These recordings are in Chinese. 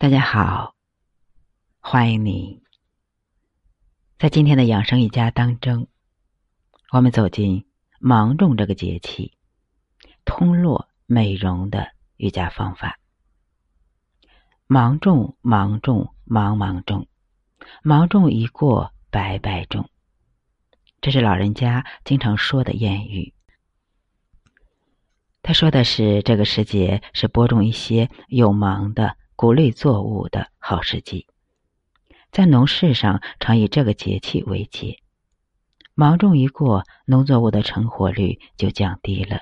大家好，欢迎你。在今天的养生一家当中，我们走进芒种这个节气，通络美容的瑜伽方法。芒种，芒种，芒芒种，芒种一过，白白种。这是老人家经常说的谚语。他说的是这个时节是播种一些有芒的。谷类作物的好时机，在农事上常以这个节气为节。芒种一过，农作物的成活率就降低了，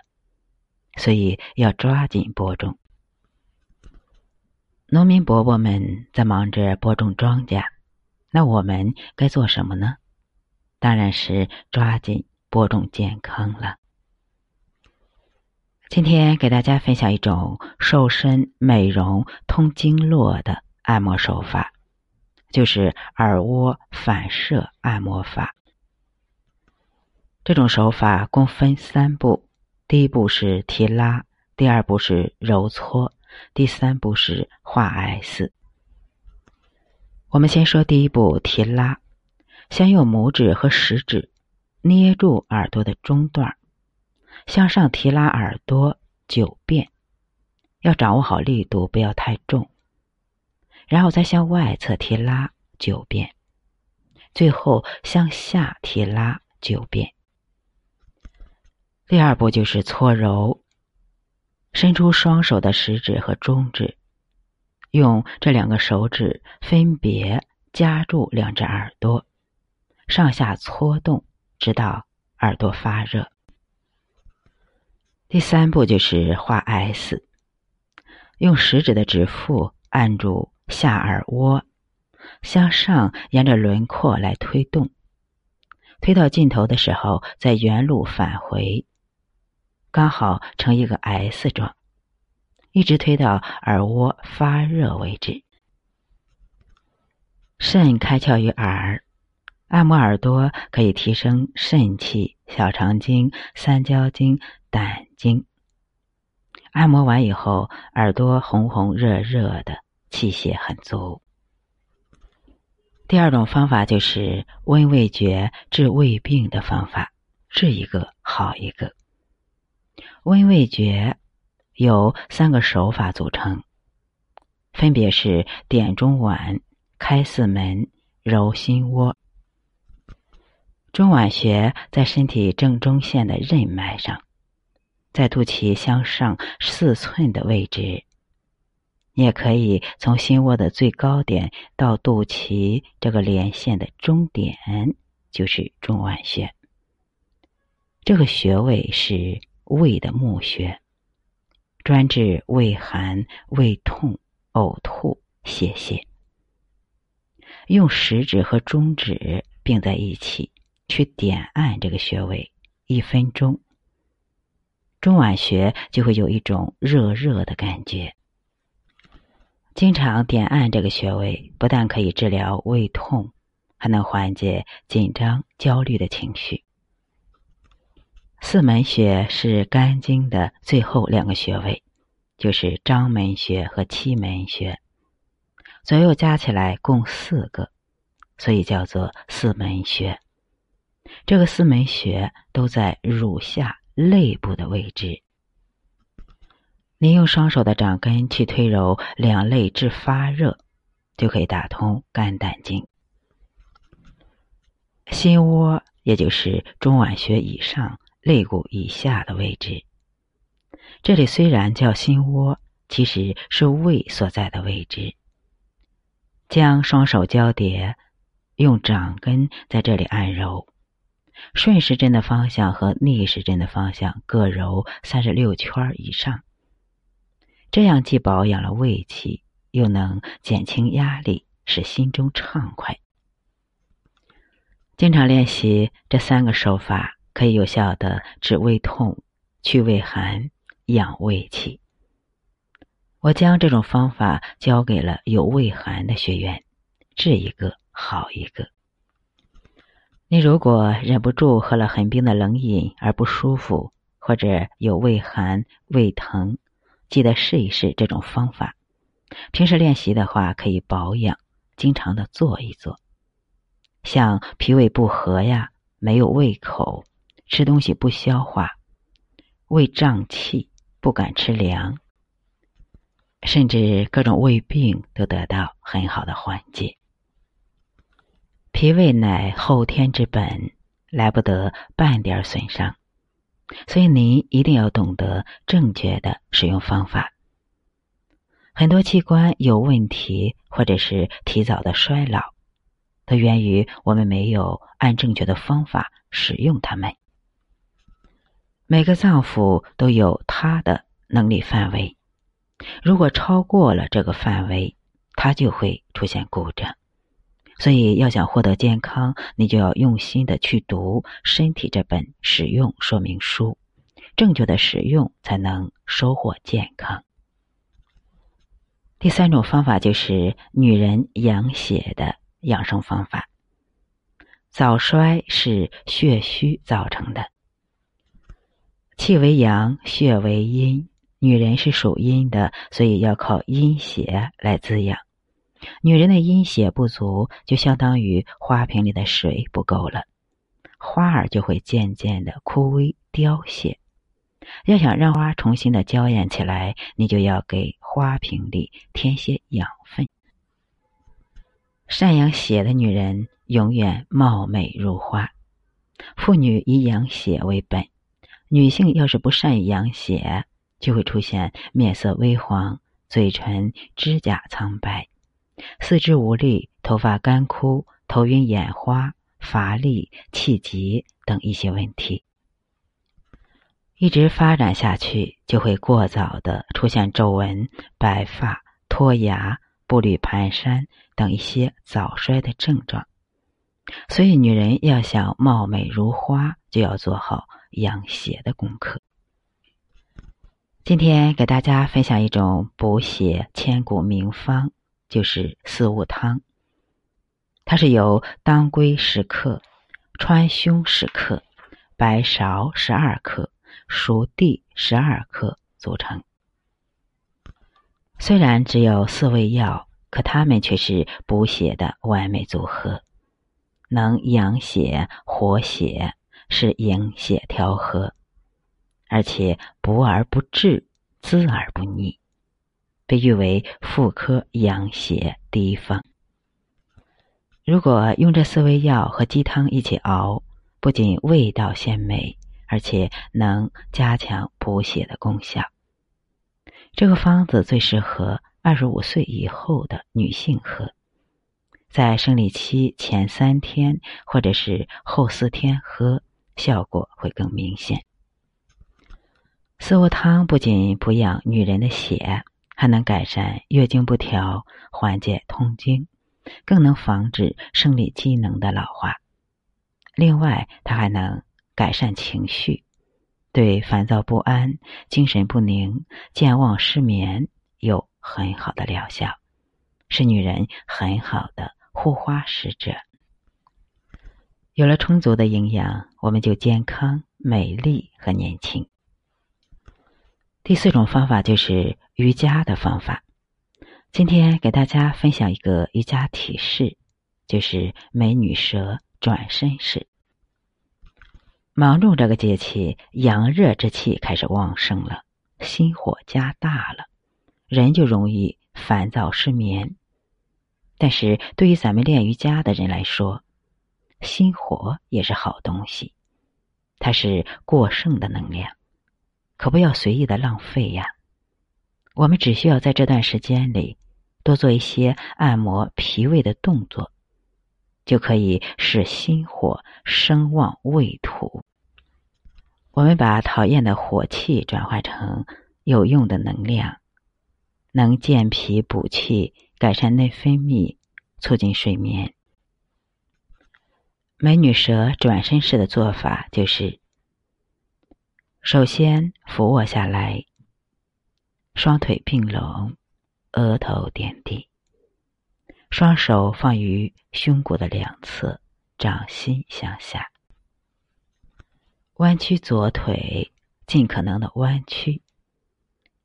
所以要抓紧播种。农民伯伯们在忙着播种庄稼，那我们该做什么呢？当然是抓紧播种健康了。今天给大家分享一种瘦身、美容、通经络的按摩手法，就是耳蜗反射按摩法。这种手法共分三步：第一步是提拉，第二步是揉搓，第三步是画 S。我们先说第一步提拉，先用拇指和食指捏住耳朵的中段。向上提拉耳朵九遍，要掌握好力度，不要太重。然后再向外侧提拉九遍，最后向下提拉九遍。第二步就是搓揉，伸出双手的食指和中指，用这两个手指分别夹住两只耳朵，上下搓动，直到耳朵发热。第三步就是画 S，用食指的指腹按住下耳蜗，向上沿着轮廓来推动，推到尽头的时候再原路返回，刚好成一个 S 状，一直推到耳蜗发热为止。肾开窍于耳，按摩耳朵可以提升肾气、小肠经、三焦经。胆经按摩完以后，耳朵红红热热的，气血很足。第二种方法就是温胃厥治胃病的方法，治一个好一个。温胃厥由三个手法组成，分别是点中脘、开四门、揉心窝。中脘穴在身体正中线的任脉上。在肚脐向上四寸的位置，你也可以从心窝的最高点到肚脐这个连线的终点，就是中脘穴。这个穴位是胃的募穴，专治胃寒、胃痛、呕吐、泄泻。用食指和中指并在一起去点按这个穴位，一分钟。中脘穴就会有一种热热的感觉。经常点按这个穴位，不但可以治疗胃痛，还能缓解紧张、焦虑的情绪。四门穴是肝经的最后两个穴位，就是章门穴和期门穴，左右加起来共四个，所以叫做四门穴。这个四门穴都在乳下。肋部的位置，你用双手的掌根去推揉两肋至发热，就可以打通肝胆经。心窝也就是中脘穴以上、肋骨以下的位置。这里虽然叫心窝，其实是胃所在的位置。将双手交叠，用掌根在这里按揉。顺时针的方向和逆时针的方向各揉三十六圈以上，这样既保养了胃气，又能减轻压力，使心中畅快。经常练习这三个手法，可以有效的治胃痛、去胃寒、养胃气。我将这种方法教给了有胃寒的学员，治一个好一个。你如果忍不住喝了很冰的冷饮而不舒服，或者有胃寒、胃疼，记得试一试这种方法。平时练习的话，可以保养，经常的做一做。像脾胃不和呀，没有胃口，吃东西不消化，胃胀气，不敢吃凉，甚至各种胃病都得到很好的缓解。脾胃乃后天之本，来不得半点损伤，所以您一定要懂得正确的使用方法。很多器官有问题，或者是提早的衰老。都源于我们没有按正确的方法使用它们。每个脏腑都有它的能力范围，如果超过了这个范围，它就会出现故障。所以，要想获得健康，你就要用心的去读《身体》这本使用说明书，正确的使用才能收获健康。第三种方法就是女人养血的。养生方法，早衰是血虚造成的。气为阳，血为阴，女人是属阴的，所以要靠阴血来滋养。女人的阴血不足，就相当于花瓶里的水不够了，花儿就会渐渐的枯萎凋谢。要想让花重新的娇艳起来，你就要给花瓶里添些养分。善养血的女人永远貌美如花。妇女以养血为本，女性要是不善于养血，就会出现面色微黄、嘴唇、指甲苍白、四肢无力、头发干枯、头晕眼花、乏力、气急等一些问题。一直发展下去，就会过早的出现皱纹、白发、脱牙。步履蹒跚等一些早衰的症状，所以女人要想貌美如花，就要做好养血的功课。今天给大家分享一种补血千古名方，就是四物汤。它是由当归十克、川芎十克、白芍十二克、熟地十二克组成。虽然只有四味药，可它们却是补血的完美组合，能养血活血，是营血调和，而且补而不滞，滋而不腻，被誉为妇科养血第一方。如果用这四味药和鸡汤一起熬，不仅味道鲜美，而且能加强补血的功效。这个方子最适合二十五岁以后的女性喝，在生理期前三天或者是后四天喝，效果会更明显。四物汤不仅补养女人的血，还能改善月经不调，缓解痛经，更能防止生理机能的老化。另外，它还能改善情绪。对烦躁不安、精神不宁、健忘失眠有很好的疗效，是女人很好的护花使者。有了充足的营养，我们就健康、美丽和年轻。第四种方法就是瑜伽的方法。今天给大家分享一个瑜伽体式，就是美女蛇转身式。芒种这个节气，阳热之气开始旺盛了，心火加大了，人就容易烦躁失眠。但是对于咱们练瑜伽的人来说，心火也是好东西，它是过剩的能量，可不要随意的浪费呀。我们只需要在这段时间里多做一些按摩脾胃的动作。就可以使心火升旺胃土。我们把讨厌的火气转化成有用的能量，能健脾补气、改善内分泌、促进睡眠。美女蛇转身式的做法就是：首先俯卧下来，双腿并拢，额头点地。双手放于胸骨的两侧，掌心向下，弯曲左腿，尽可能的弯曲。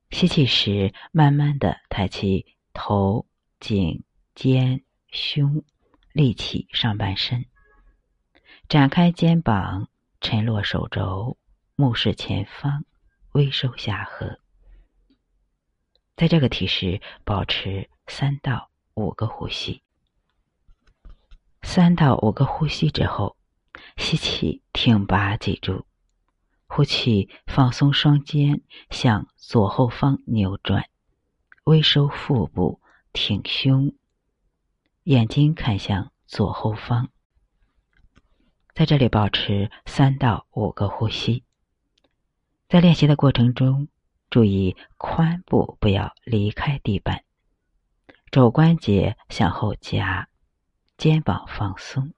吸气时，慢慢的抬起头、颈、肩、胸，立起上半身，展开肩膀，沉落手肘，目视前方，微收下颌。在这个体式保持三到五个呼吸。三到五个呼吸之后，吸气，挺拔脊柱；呼气，放松双肩，向左后方扭转，微收腹部，挺胸，眼睛看向左后方。在这里保持三到五个呼吸。在练习的过程中，注意髋部不要离开地板，肘关节向后夹。肩膀放松，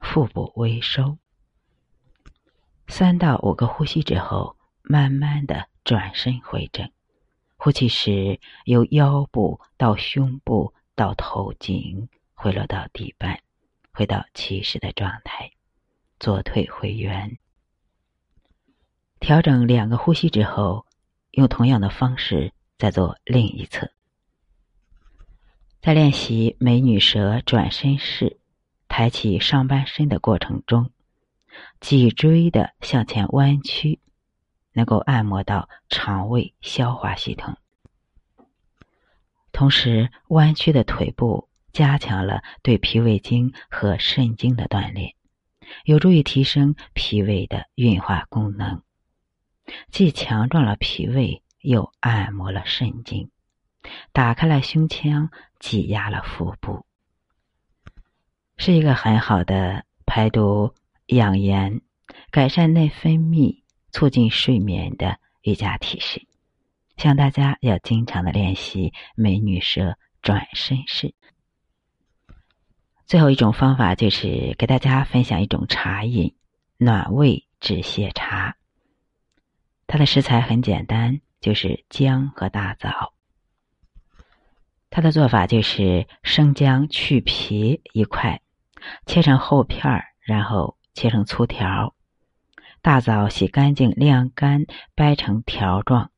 腹部微收。三到五个呼吸之后，慢慢的转身回正。呼气时，由腰部到胸部到头颈回落到地板，回到起始的状态，左腿回圆。调整两个呼吸之后，用同样的方式再做另一侧。在练习美女蛇转身式，抬起上半身的过程中，脊椎的向前弯曲，能够按摩到肠胃消化系统。同时，弯曲的腿部加强了对脾胃经和肾经的锻炼，有助于提升脾胃的运化功能，既强壮了脾胃，又按摩了肾经。打开了胸腔，挤压了腹部，是一个很好的排毒、养颜、改善内分泌、促进睡眠的瑜伽体式。希望大家要经常的练习美女蛇转身式。最后一种方法就是给大家分享一种茶饮——暖胃止泻茶。它的食材很简单，就是姜和大枣。它的做法就是生姜去皮一块，切成厚片儿，然后切成粗条；大枣洗干净晾干，掰成条状。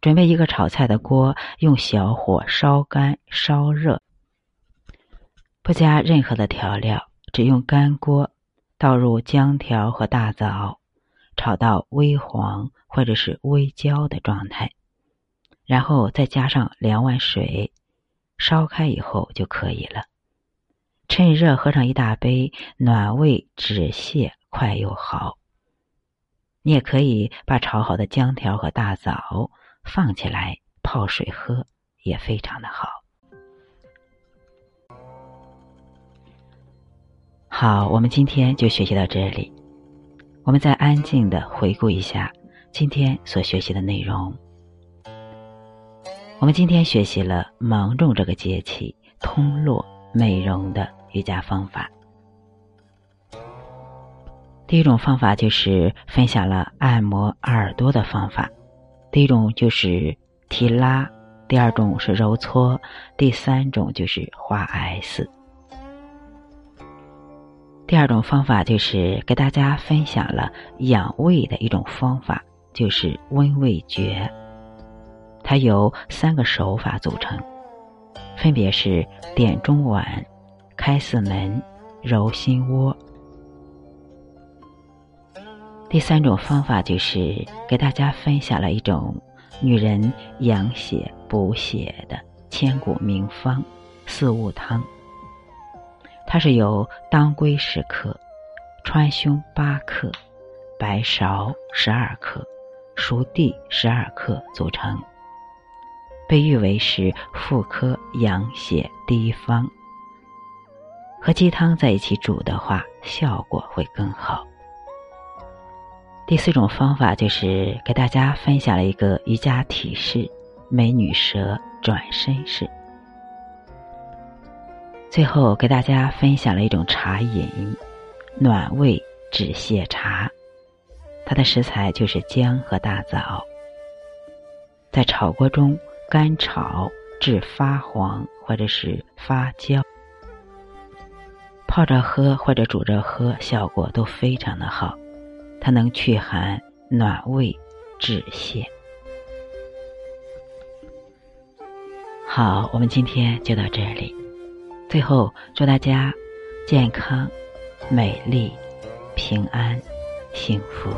准备一个炒菜的锅，用小火烧干烧热，不加任何的调料，只用干锅倒入姜条和大枣，炒到微黄或者是微焦的状态。然后再加上两碗水，烧开以后就可以了。趁热喝上一大杯，暖胃止泻，快又好。你也可以把炒好的姜条和大枣放起来泡水喝，也非常的好。好，我们今天就学习到这里。我们再安静的回顾一下今天所学习的内容。我们今天学习了芒种这个节气通络美容的瑜伽方法。第一种方法就是分享了按摩耳朵的方法，第一种就是提拉，第二种是揉搓，第三种就是画 S。第二种方法就是给大家分享了养胃的一种方法，就是温胃诀。它由三个手法组成，分别是点中脘、开四门、揉心窝。第三种方法就是给大家分享了一种女人养血补血的千古名方——四物汤。它是由当归十克、川芎八克、白芍十二克、熟地十二克组成。被誉为是妇科养血第一方，和鸡汤在一起煮的话，效果会更好。第四种方法就是给大家分享了一个瑜伽体式——美女蛇转身式。最后给大家分享了一种茶饮——暖胃止泻茶，它的食材就是姜和大枣，在炒锅中。干炒至发黄或者是发焦，泡着喝或者煮着喝，效果都非常的好。它能祛寒、暖胃、止泻。好，我们今天就到这里。最后，祝大家健康、美丽、平安、幸福。